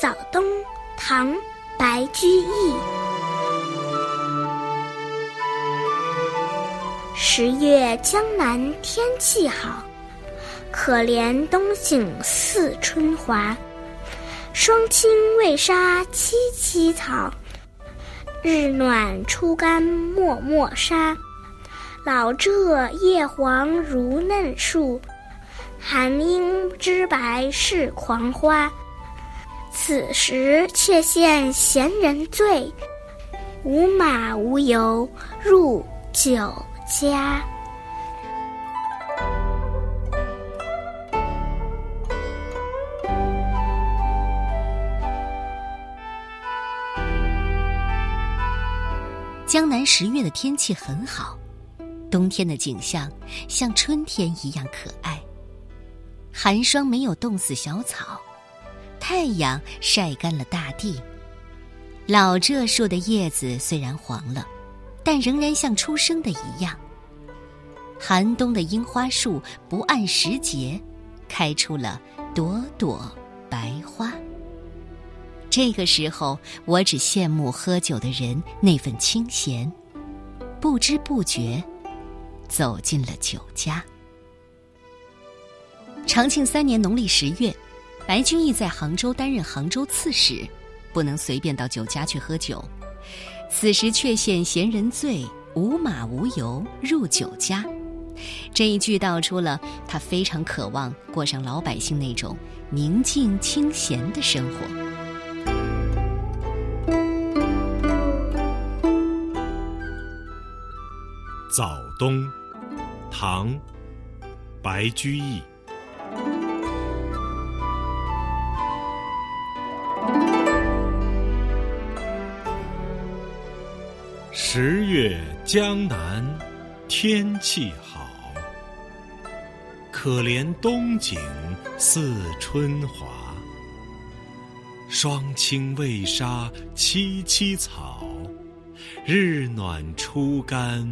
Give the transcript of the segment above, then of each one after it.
早冬唐·白居易。十月江南天气好，可怜冬景似春华。霜轻未杀萋萋草，日暖初干漠漠沙。老柘叶黄如嫩树，寒英枝白是狂花。此时却羡闲人醉，无马无油入酒家。江南十月的天气很好，冬天的景象像春天一样可爱。寒霜没有冻死小草。太阳晒干了大地，老柘树的叶子虽然黄了，但仍然像出生的一样。寒冬的樱花树不按时节，开出了朵朵白花。这个时候，我只羡慕喝酒的人那份清闲，不知不觉走进了酒家。长庆三年农历十月。白居易在杭州担任杭州刺史，不能随便到酒家去喝酒。此时却羡闲人醉，无马无油入酒家。这一句道出了他非常渴望过上老百姓那种宁静清闲的生活。早冬，唐，白居易。十月江南天气好，可怜冬景似春华。霜清未杀萋萋草，日暖初干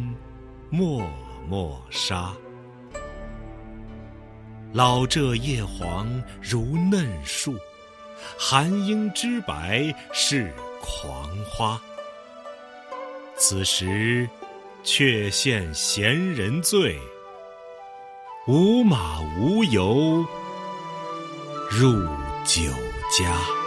漠漠沙。老柘叶黄如嫩树，寒英枝白是狂花。此时，却羡闲人醉，无马无油入酒家。